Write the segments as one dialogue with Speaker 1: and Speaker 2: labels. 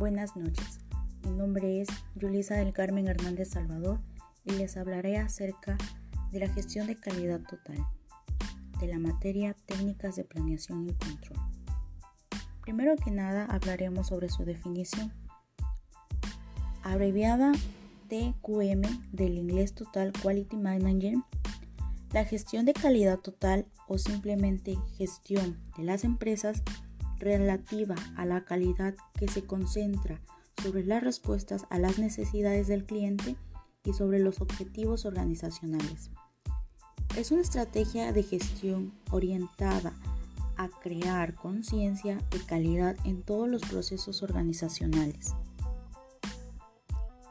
Speaker 1: Buenas noches. Mi nombre es Yulisa del Carmen Hernández Salvador y les hablaré acerca de la gestión de calidad total de la materia técnicas de planeación y control. Primero que nada hablaremos sobre su definición, abreviada TQM del inglés Total Quality Management. La gestión de calidad total o simplemente gestión de las empresas relativa a la calidad que se concentra sobre las respuestas a las necesidades del cliente y sobre los objetivos organizacionales. Es una estrategia de gestión orientada a crear conciencia de calidad en todos los procesos organizacionales.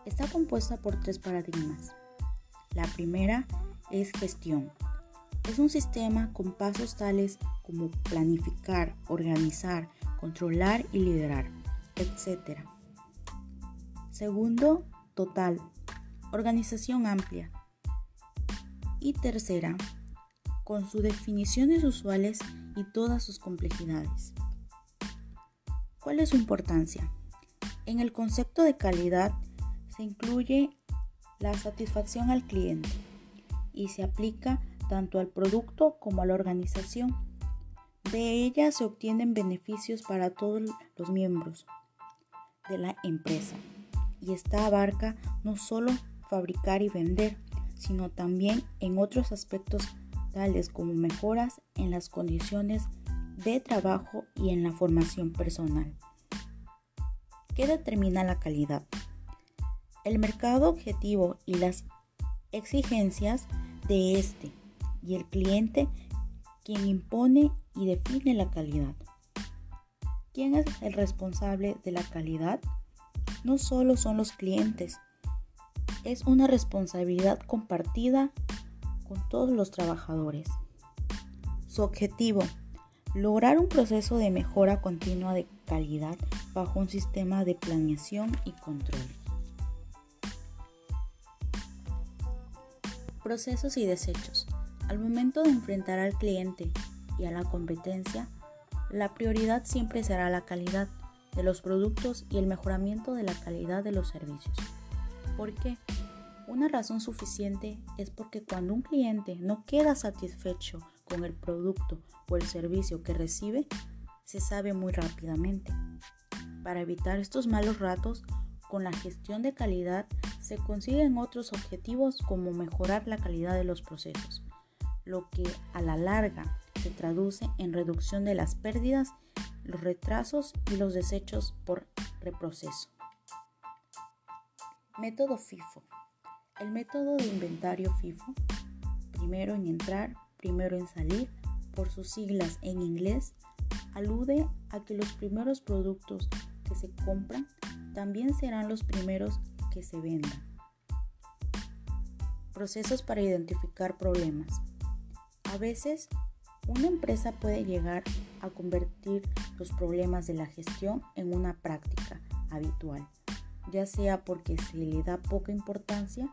Speaker 1: Está compuesta por tres paradigmas. La primera es gestión. Es un sistema con pasos tales como organizar, controlar y liderar, etc. Segundo, total. Organización amplia. Y tercera, con sus definiciones usuales y todas sus complejidades. ¿Cuál es su importancia? En el concepto de calidad se incluye la satisfacción al cliente y se aplica tanto al producto como a la organización. De ella se obtienen beneficios para todos los miembros de la empresa y esta abarca no solo fabricar y vender, sino también en otros aspectos tales como mejoras en las condiciones de trabajo y en la formación personal. ¿Qué determina la calidad? El mercado objetivo y las exigencias de este y el cliente quien impone y define la calidad. ¿Quién es el responsable de la calidad? No solo son los clientes, es una responsabilidad compartida con todos los trabajadores. Su objetivo, lograr un proceso de mejora continua de calidad bajo un sistema de planeación y control. Procesos y desechos. Al momento de enfrentar al cliente y a la competencia, la prioridad siempre será la calidad de los productos y el mejoramiento de la calidad de los servicios. ¿Por qué? Una razón suficiente es porque cuando un cliente no queda satisfecho con el producto o el servicio que recibe, se sabe muy rápidamente. Para evitar estos malos ratos, con la gestión de calidad se consiguen otros objetivos como mejorar la calidad de los procesos, lo que a la larga se traduce en reducción de las pérdidas, los retrasos y los desechos por reproceso. Método FIFO. El método de inventario FIFO, primero en entrar, primero en salir, por sus siglas en inglés, alude a que los primeros productos que se compran también serán los primeros que se vendan. Procesos para identificar problemas. A veces, una empresa puede llegar a convertir los problemas de la gestión en una práctica habitual, ya sea porque se le da poca importancia.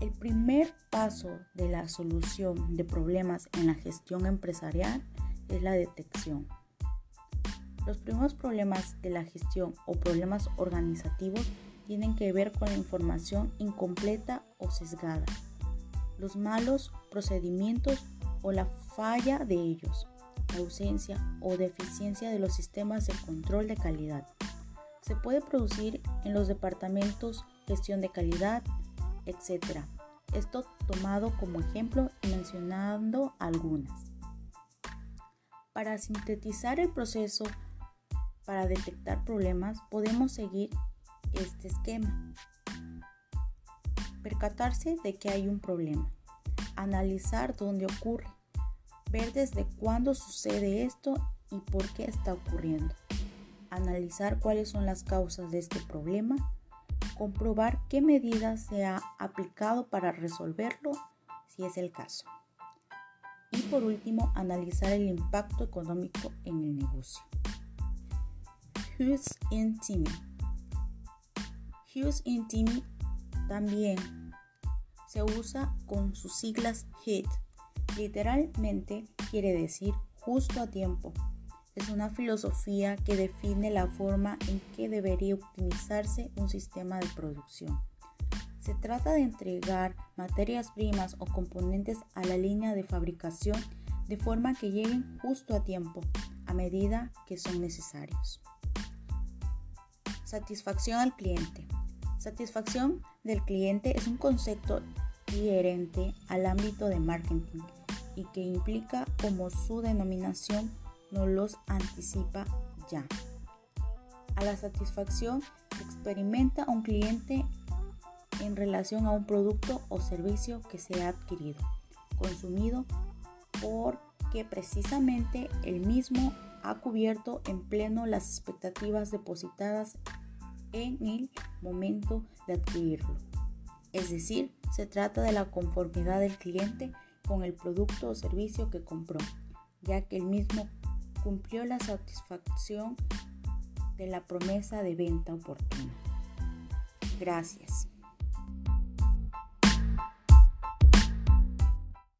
Speaker 1: El primer paso de la solución de problemas en la gestión empresarial es la detección. Los primeros problemas de la gestión o problemas organizativos tienen que ver con la información incompleta o sesgada los malos procedimientos o la falla de ellos, ausencia o deficiencia de los sistemas de control de calidad. Se puede producir en los departamentos gestión de calidad, etc. Esto tomado como ejemplo y mencionando algunas. Para sintetizar el proceso para detectar problemas podemos seguir este esquema percatarse de que hay un problema, analizar dónde ocurre, ver desde cuándo sucede esto y por qué está ocurriendo, analizar cuáles son las causas de este problema, comprobar qué medidas se ha aplicado para resolverlo si es el caso. Y por último, analizar el impacto económico en el negocio. Hughes. Hughes también se usa con sus siglas HIT. Literalmente quiere decir justo a tiempo. es una filosofía que define la forma en que debería optimizarse un sistema de producción. Se trata de entregar materias primas o componentes a la línea de fabricación de forma que lleguen justo a tiempo, a medida que son necesarios. Satisfacción al cliente. Satisfacción del cliente es un concepto inherente al ámbito de marketing y que implica como su denominación no los anticipa ya. A la satisfacción experimenta un cliente en relación a un producto o servicio que se ha adquirido, consumido, porque precisamente el mismo ha cubierto en pleno las expectativas depositadas en el momento de adquirirlo. Es decir, se trata de la conformidad del cliente con el producto o servicio que compró, ya que el mismo cumplió la satisfacción de la promesa de venta oportuna. Gracias.